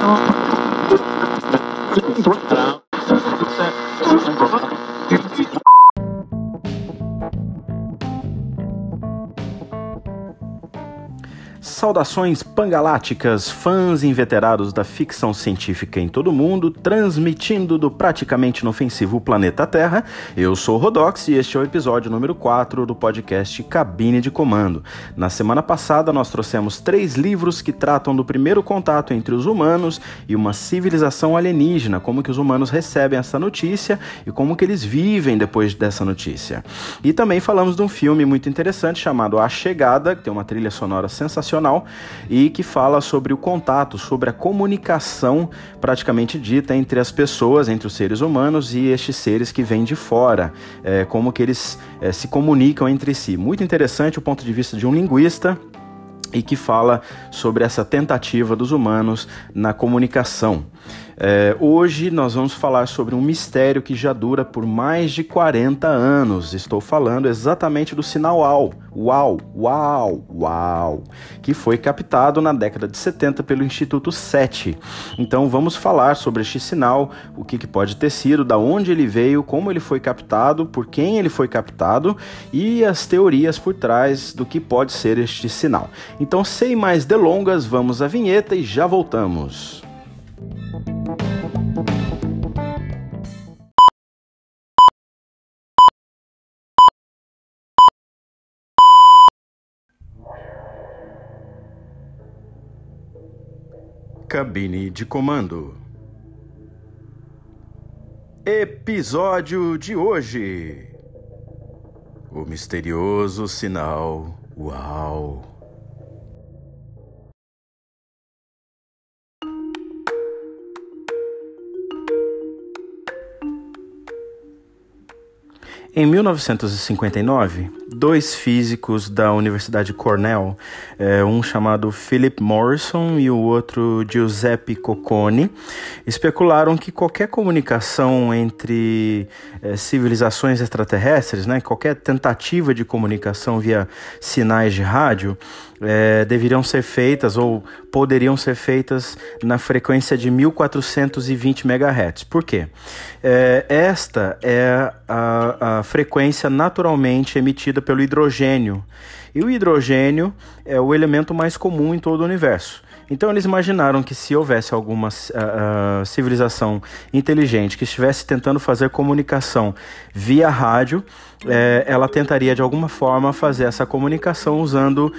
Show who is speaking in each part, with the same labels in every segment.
Speaker 1: Hello. Saudações pangaláticas, fãs inveterados da ficção científica em todo o mundo, transmitindo do praticamente inofensivo planeta Terra. Eu sou o Rodox e este é o episódio número 4 do podcast Cabine de Comando. Na semana passada nós trouxemos três livros que tratam do primeiro contato entre os humanos e uma civilização alienígena, como que os humanos recebem essa notícia e como que eles vivem depois dessa notícia. E também falamos de um filme muito interessante chamado A Chegada, que tem uma trilha sonora sensacional e que fala sobre o contato, sobre a comunicação praticamente dita entre as pessoas, entre os seres humanos e estes seres que vêm de fora, é, como que eles é, se comunicam entre si. Muito interessante o ponto de vista de um linguista e que fala sobre essa tentativa dos humanos na comunicação. É, hoje nós vamos falar sobre um mistério que já dura por mais de 40 anos. Estou falando exatamente do sinal UAU, UAU, UAU, UAU, que foi captado na década de 70 pelo Instituto SETI. Então vamos falar sobre este sinal, o que, que pode ter sido, da onde ele veio, como ele foi captado, por quem ele foi captado e as teorias por trás do que pode ser este sinal. Então, sem mais delongas, vamos à vinheta e já voltamos. Cabine de comando. Episódio de hoje: O misterioso sinal Uau. Em 1959, dois físicos da Universidade Cornell, é, um chamado Philip Morrison e o outro Giuseppe Cocconi, especularam que qualquer comunicação entre é, civilizações extraterrestres, né, qualquer tentativa de comunicação via sinais de rádio, é, deveriam ser feitas ou poderiam ser feitas na frequência de 1420 MHz. Por quê? É, esta é a, a frequência naturalmente emitida pelo hidrogênio. E o hidrogênio é o elemento mais comum em todo o universo. Então eles imaginaram que se houvesse alguma uh, civilização inteligente que estivesse tentando fazer comunicação via rádio, eh, ela tentaria de alguma forma fazer essa comunicação usando uh,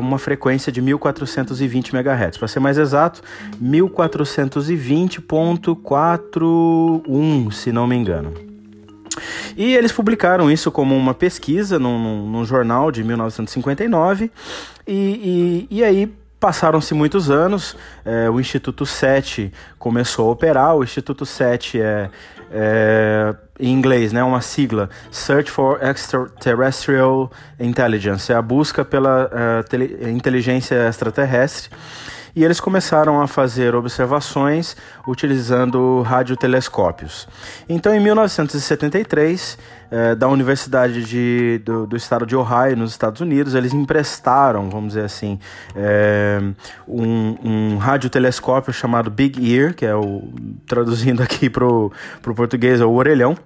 Speaker 1: uma frequência de 1420 MHz. Para ser mais exato, 1420.41, se não me engano. E eles publicaram isso como uma pesquisa num, num, num jornal de 1959, e, e, e aí Passaram-se muitos anos, é, o Instituto 7 começou a operar. O Instituto 7 é, é em inglês, né, uma sigla, Search for Extraterrestrial Intelligence, é a busca pela uh, inteligência extraterrestre e eles começaram a fazer observações utilizando radiotelescópios. Então, em 1973, eh, da Universidade de, do, do, estado de Ohio, nos Estados Unidos, eles emprestaram, vamos dizer assim, eh, um, um radiotelescópio chamado Big Ear, que é o, traduzindo aqui para o português, é o orelhão,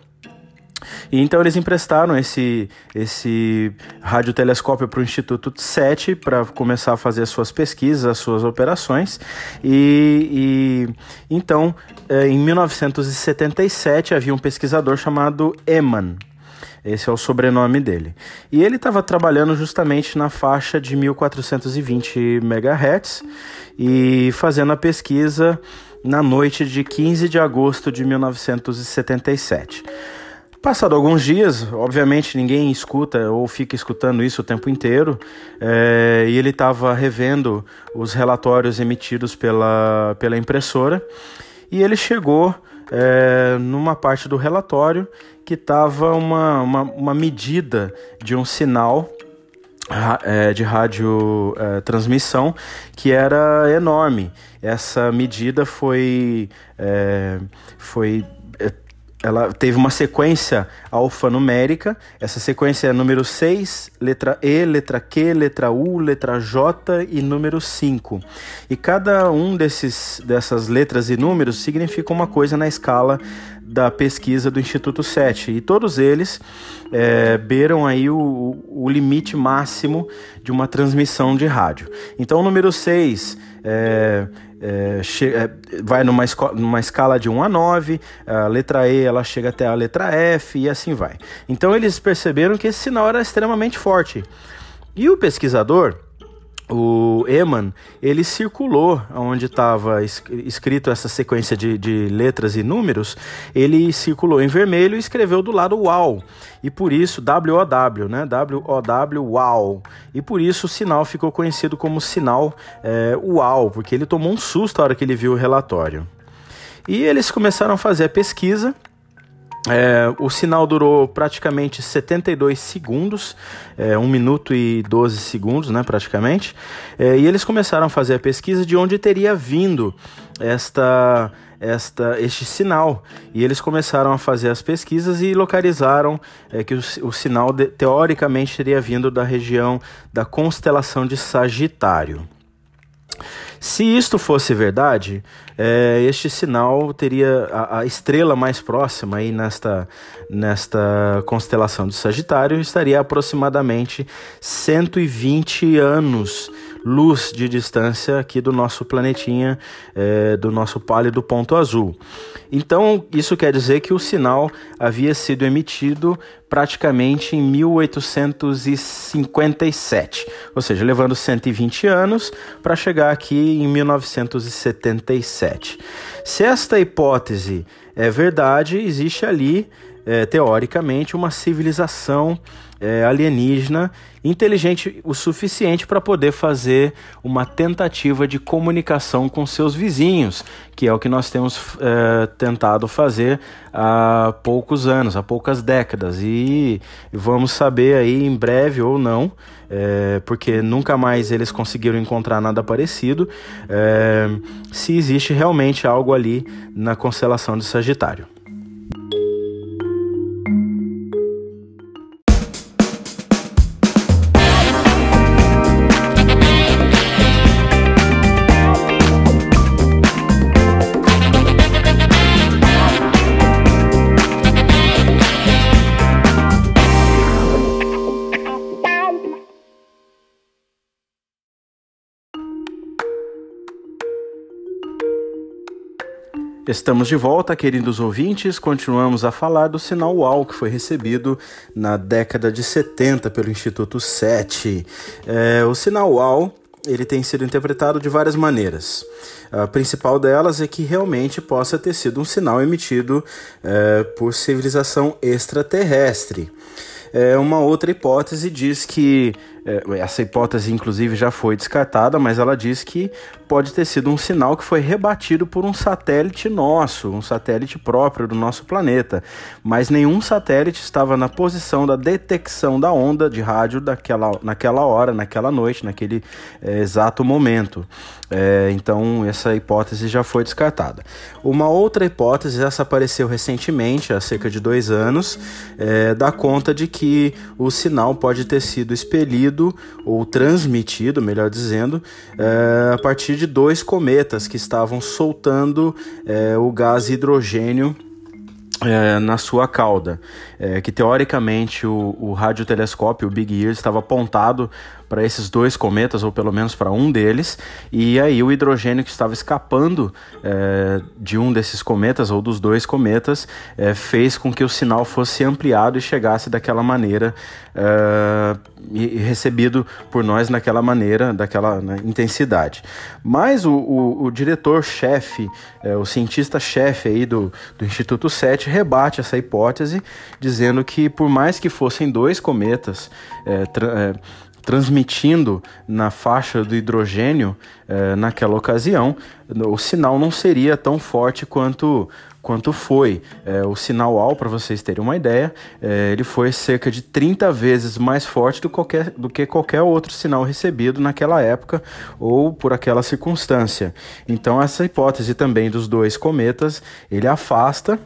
Speaker 1: e então eles emprestaram esse, esse radiotelescópio para o Instituto 7 para começar a fazer as suas pesquisas, as suas operações. E, e então, eh, em 1977, havia um pesquisador chamado Eman. Esse é o sobrenome dele. E ele estava trabalhando justamente na faixa de 1420 MHz e fazendo a pesquisa na noite de 15 de agosto de 1977. Passado alguns dias, obviamente ninguém escuta ou fica escutando isso o tempo inteiro, é, e ele estava revendo os relatórios emitidos pela, pela impressora, e ele chegou é, numa parte do relatório que estava uma, uma, uma medida de um sinal é, de rádio transmissão que era enorme. Essa medida foi, foi ela teve uma sequência alfanumérica. Essa sequência é número 6, letra E, letra Q, letra U, letra J e número 5. E cada um desses, dessas letras e números significa uma coisa na escala da pesquisa do Instituto 7. E todos eles é, beiram aí o, o limite máximo de uma transmissão de rádio. Então o número 6 é, é, é, vai numa, numa escala de 1 a 9, a letra E ela chega até a letra F e assim vai. Então eles perceberam que esse sinal era extremamente forte. E o pesquisador, o Eman, ele circulou onde estava escrito essa sequência de, de, letras e números, ele circulou em vermelho e escreveu do lado UAU. E por isso, W-O-W, né? W-O-W, UAU. E por isso o sinal ficou conhecido como sinal é, UAU, porque ele tomou um susto na hora que ele viu o relatório. E eles começaram a fazer a pesquisa é, o sinal durou praticamente 72 segundos, é, 1 minuto e 12 segundos, né, praticamente. É, e eles começaram a fazer a pesquisa de onde teria vindo esta, esta, este sinal. E eles começaram a fazer as pesquisas e localizaram é, que o, o sinal de, teoricamente teria vindo da região da constelação de Sagitário. Se isto fosse verdade, é, este sinal teria a, a, estrela mais próxima aí nesta, nesta constelação de Sagitário estaria aproximadamente 120 anos luz de distância aqui do nosso planetinha, é, do nosso pálido ponto azul. Então, isso quer dizer que o sinal havia sido emitido praticamente em 1857, ou seja, levando 120 anos para chegar aqui em 1977. Se esta hipótese é verdade, existe ali, é, teoricamente, uma civilização é, alienígena inteligente o suficiente para poder fazer uma tentativa de comunicação com seus vizinhos, que é o que nós temos é, tentado fazer há poucos anos, há poucas décadas. E vamos saber aí em breve ou não, é, porque nunca mais eles conseguiram encontrar nada parecido, é, se existe realmente algo ali na constelação de Sagitário. Estamos de volta, queridos ouvintes. Continuamos a falar do sinal UAU que foi recebido na década de 70 pelo Instituto SET. É, o sinal UAU ele tem sido interpretado de várias maneiras. A principal delas é que realmente possa ter sido um sinal emitido é, por civilização extraterrestre. É, uma outra hipótese diz que é, essa hipótese, inclusive, já foi descartada, mas ela diz que pode ter sido um sinal que foi rebatido por um satélite nosso, um satélite próprio do nosso planeta. Mas nenhum satélite estava na posição da detecção da onda de rádio daquela, naquela hora, naquela noite, naquele é, exato momento. É, então, essa hipótese já foi descartada. Uma outra hipótese, essa apareceu recentemente, há cerca de dois anos, é, dá conta de que o sinal pode ter sido expelido ou transmitido, melhor dizendo, é, a partir de dois cometas que estavam soltando é, o gás hidrogênio é, na sua cauda, é, que teoricamente o, o radiotelescópio, o Big Ear, estava apontado para esses dois cometas, ou pelo menos para um deles, e aí o hidrogênio que estava escapando é, de um desses cometas, ou dos dois cometas, é, fez com que o sinal fosse ampliado e chegasse daquela maneira, e recebido por nós naquela maneira, daquela né, intensidade. Mas o, o, o diretor-chefe, é, o cientista-chefe aí do, do Instituto 7, rebate essa hipótese, dizendo que por mais que fossem dois cometas, é, transmitindo na faixa do hidrogênio eh, naquela ocasião, o sinal não seria tão forte quanto, quanto foi. Eh, o sinal AL, para vocês terem uma ideia, eh, ele foi cerca de 30 vezes mais forte do, qualquer, do que qualquer outro sinal recebido naquela época ou por aquela circunstância. Então essa hipótese também dos dois cometas, ele afasta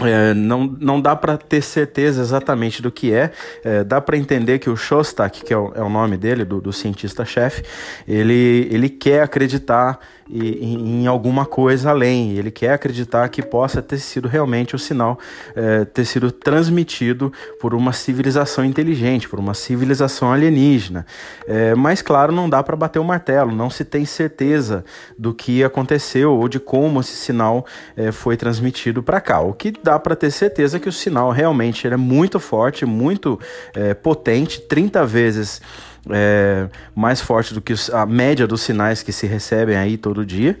Speaker 1: é, não, não dá para ter certeza exatamente do que é. é dá para entender que o Shostak, que é o, é o nome dele, do, do cientista-chefe, ele, ele quer acreditar em, em, alguma coisa além. Ele quer acreditar que possa ter sido realmente o sinal é, ter sido transmitido por uma civilização inteligente, por uma civilização alienígena. É, mas, claro, não dá para bater o martelo, não se tem certeza do que aconteceu ou de como esse sinal é, foi transmitido para cá. O que dá para ter certeza que o sinal realmente é muito forte, muito é, potente, 30 vezes é, mais forte do que a média dos sinais que se recebem aí todo dia.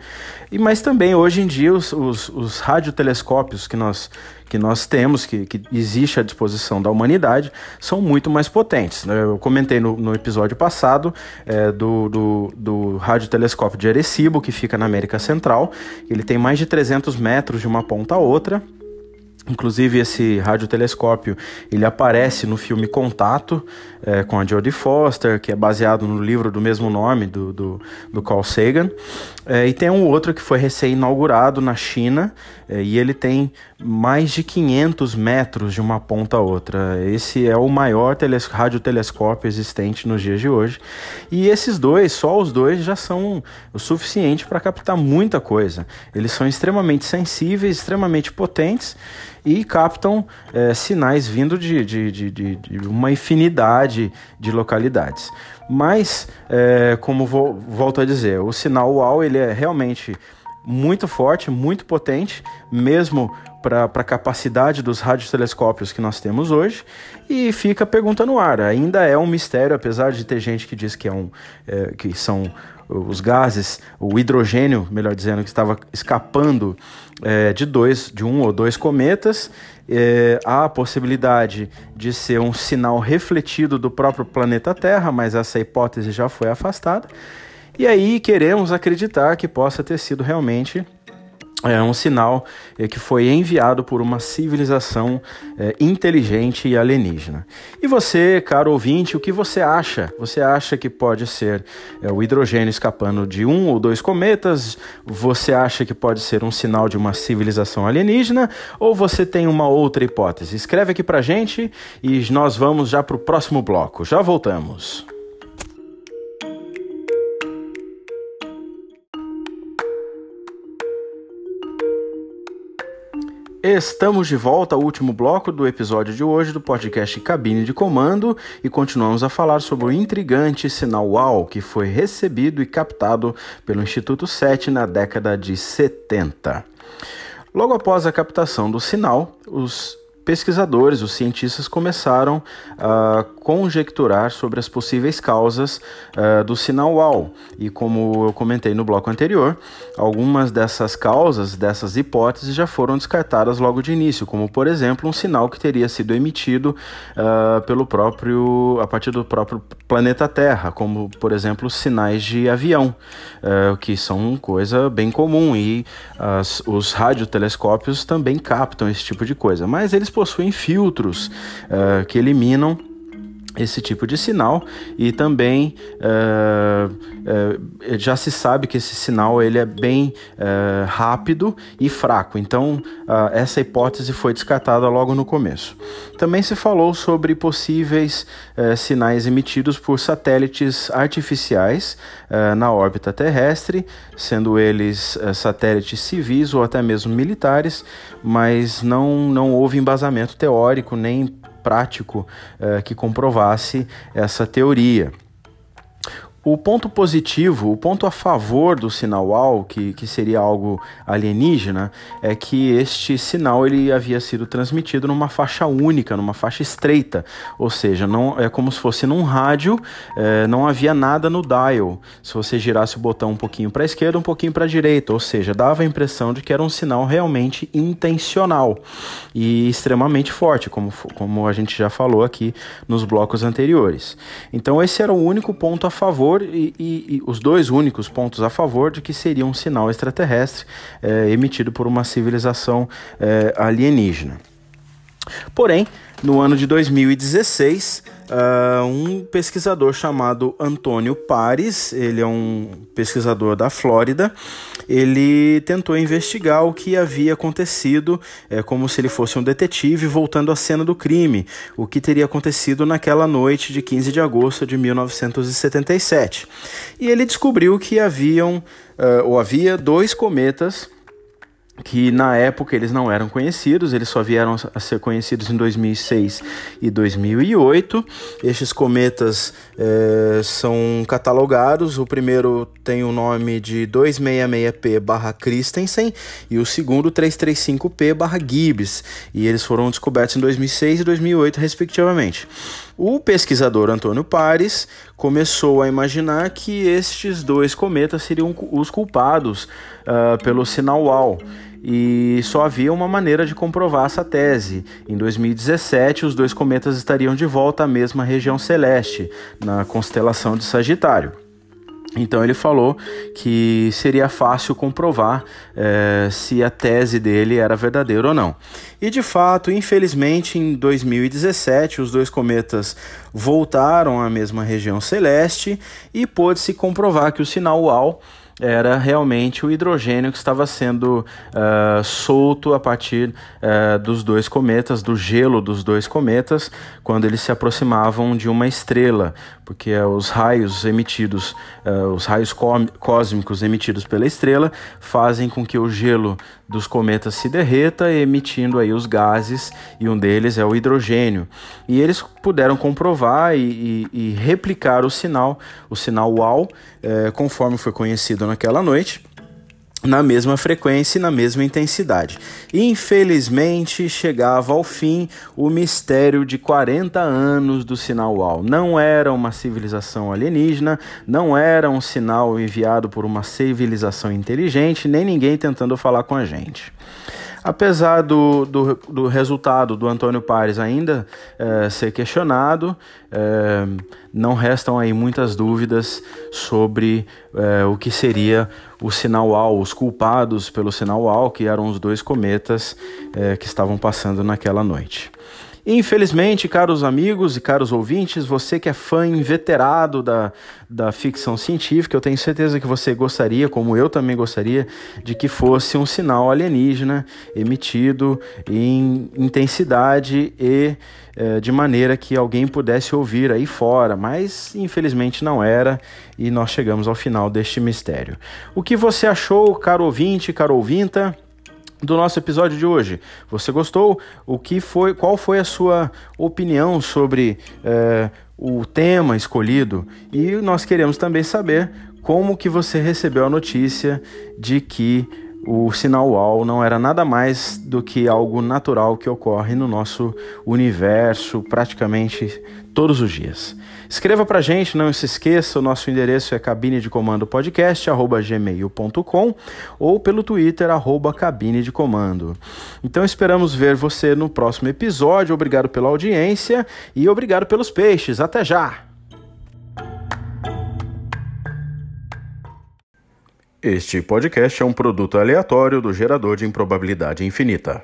Speaker 1: E mas também hoje em dia os, os, os radiotelescópios que nós que nós temos, que, que existe à disposição da humanidade, são muito mais potentes. Né? Eu comentei no, no episódio passado é, do, do, do radiotelescópio de Arecibo, que fica na América Central. Ele tem mais de 300 metros de uma ponta a outra Inclusive esse radiotelescópio ele aparece no filme Contato é, com a Jodie Foster, que é baseado no livro do mesmo nome do, do, do Carl Sagan. É, e tem um outro que foi recém-inaugurado na China e ele tem mais de 500 metros de uma ponta a outra. Esse é o maior radiotelescópio existente nos dias de hoje. E esses dois, só os dois, já são o suficiente para captar muita coisa. Eles são extremamente sensíveis, extremamente potentes e captam é, sinais vindo de, de, de, de, uma infinidade de localidades. Mas, é, como volto a dizer, o sinal UAU ele é realmente muito forte, muito potente, mesmo para a capacidade dos radiotelescópios que nós temos hoje. E fica a pergunta no ar. Ainda é um mistério, apesar de ter gente que diz que, é um, é, que são os gases, o hidrogênio, melhor dizendo, que estava escapando é, de dois, de um ou dois cometas. É, há a possibilidade de ser um sinal refletido do próprio planeta Terra, mas essa hipótese já foi afastada. E aí queremos acreditar que possa ter sido realmente é um sinal é, que foi enviado por uma civilização é, inteligente e alienígena. E você, caro ouvinte, o que você acha? Você acha que pode ser é, o hidrogênio escapando de um ou dois cometas? Você acha que pode ser um sinal de uma civilização alienígena? Ou você tem uma outra hipótese? Escreve aqui pra gente e nós vamos já pro próximo bloco. Já voltamos. Estamos de volta ao último bloco do episódio de hoje do podcast Cabine de Comando e continuamos a falar sobre o intrigante sinal UAU que foi recebido e captado pelo Instituto SET na década de 70. Logo após a captação do sinal, os pesquisadores, os cientistas começaram a conjecturar sobre as possíveis causas uh, do sinal WOW. E como eu comentei no bloco anterior, algumas dessas causas, dessas hipóteses já foram descartadas logo de início, como por exemplo um sinal que teria sido emitido uh, pelo próprio, a partir do próprio planeta Terra, como por exemplo sinais de avião, uh, que são coisa bem comum e as, os radiotelescópios também captam esse tipo de coisa, mas eles possuem filtros uh, que eliminam esse tipo de sinal e também uh, uh, já se sabe que esse sinal ele é bem uh, rápido e fraco. Então essa hipótese foi descartada logo no começo. Também se falou sobre possíveis sinais emitidos por satélites artificiais na órbita terrestre sendo eles satélites civis ou até mesmo militares mas não, não houve embasamento teórico nem prático uh, que comprovasse essa teoria. O ponto positivo, o ponto a favor do sinal AL, que, que seria algo alienígena, é que este sinal ele havia sido transmitido numa faixa única, numa faixa estreita, ou seja, não é como se fosse num rádio, é, não havia nada no dial. Se você girasse o botão um pouquinho para a esquerda, um pouquinho para a direita, ou seja, dava a impressão de que era um sinal realmente intencional e extremamente forte, como, como a gente já falou aqui nos blocos anteriores. Então esse era o único ponto a favor favor e, e, e, os dois únicos pontos a favor de que seria um sinal extraterrestre é, emitido por uma civilização é, alienígena. Porém, no ano de 2016, uh, um pesquisador chamado Antônio Pares, ele é um pesquisador da Flórida, ele tentou investigar o que havia acontecido, é como se ele fosse um detetive voltando à cena do crime, o que teria acontecido naquela noite de 15 de agosto de 1977. E ele descobriu que haviam, uh, ou havia dois cometas que na época eles não eram conhecidos, eles só vieram a ser conhecidos em 2006 e 2008. Estes cometas é, são catalogados, o primeiro tem o nome de 266P/Christensen e o segundo 335P/Gibbs, e eles foram descobertos em 2006 e 2008 respectivamente. O pesquisador Antônio Pares começou a imaginar que estes dois cometas seriam os culpados uh, pelo sinal WOW e só havia uma maneira de comprovar essa tese. Em 2017, os dois cometas estariam de volta à mesma região celeste, na constelação de Sagitário. Então ele falou que seria fácil comprovar é, se a tese dele era verdadeira ou não. E de fato, infelizmente, em 2017, os dois cometas voltaram à mesma região celeste e pôde-se comprovar que o sinal UAU era realmente o hidrogênio que estava sendo uh, solto a partir uh, dos dois cometas, do gelo dos dois cometas, quando eles se aproximavam de uma estrela, porque uh, os raios emitidos, os raios cósmicos emitidos pela estrela, fazem com que o gelo dos cometas se derreta, emitindo aí os gases, e um deles é o hidrogênio. E eles puderam comprovar e, e, e replicar o sinal, o sinal UAU, eh, conforme foi conhecido naquela noite na mesma frequência e na mesma intensidade. Infelizmente, chegava ao fim o mistério de 40 anos do sinal UAU. Não era uma civilização alienígena, não era um sinal enviado por uma civilização inteligente, nem ninguém tentando falar com a gente. Apesar do, do, do resultado do Antônio Pares ainda é, ser questionado, é, não restam aí muitas dúvidas sobre é, o que seria o sinal AL, os culpados pelo sinal AL, que eram os dois cometas que estavam passando naquela noite. Infelizmente, caros amigos e caros ouvintes, você que é fã inveterado da, da ficção científica, eu tenho certeza que você gostaria, como eu também gostaria, de que fosse um sinal alienígena emitido em intensidade e eh, de maneira que alguém pudesse ouvir aí fora, mas infelizmente não era e nós chegamos ao final deste mistério. O que você achou, caro ouvinte, caro ouvinta? Do nosso episódio de hoje. Você gostou? O que foi? Qual foi a sua opinião sobre é, o tema escolhido? E nós queremos também saber como que você recebeu a notícia de que o sinal UAU não era nada mais do que algo natural que ocorre no nosso universo praticamente todos os dias. Escreva pra gente, não se esqueça, o nosso endereço é cabine de comando podcast, gmail.com ou pelo Twitter, arroba cabine de comando. Então esperamos ver você no próximo episódio. Obrigado pela audiência e obrigado pelos peixes. Até já! Este podcast é um produto aleatório do gerador de improbabilidade infinita.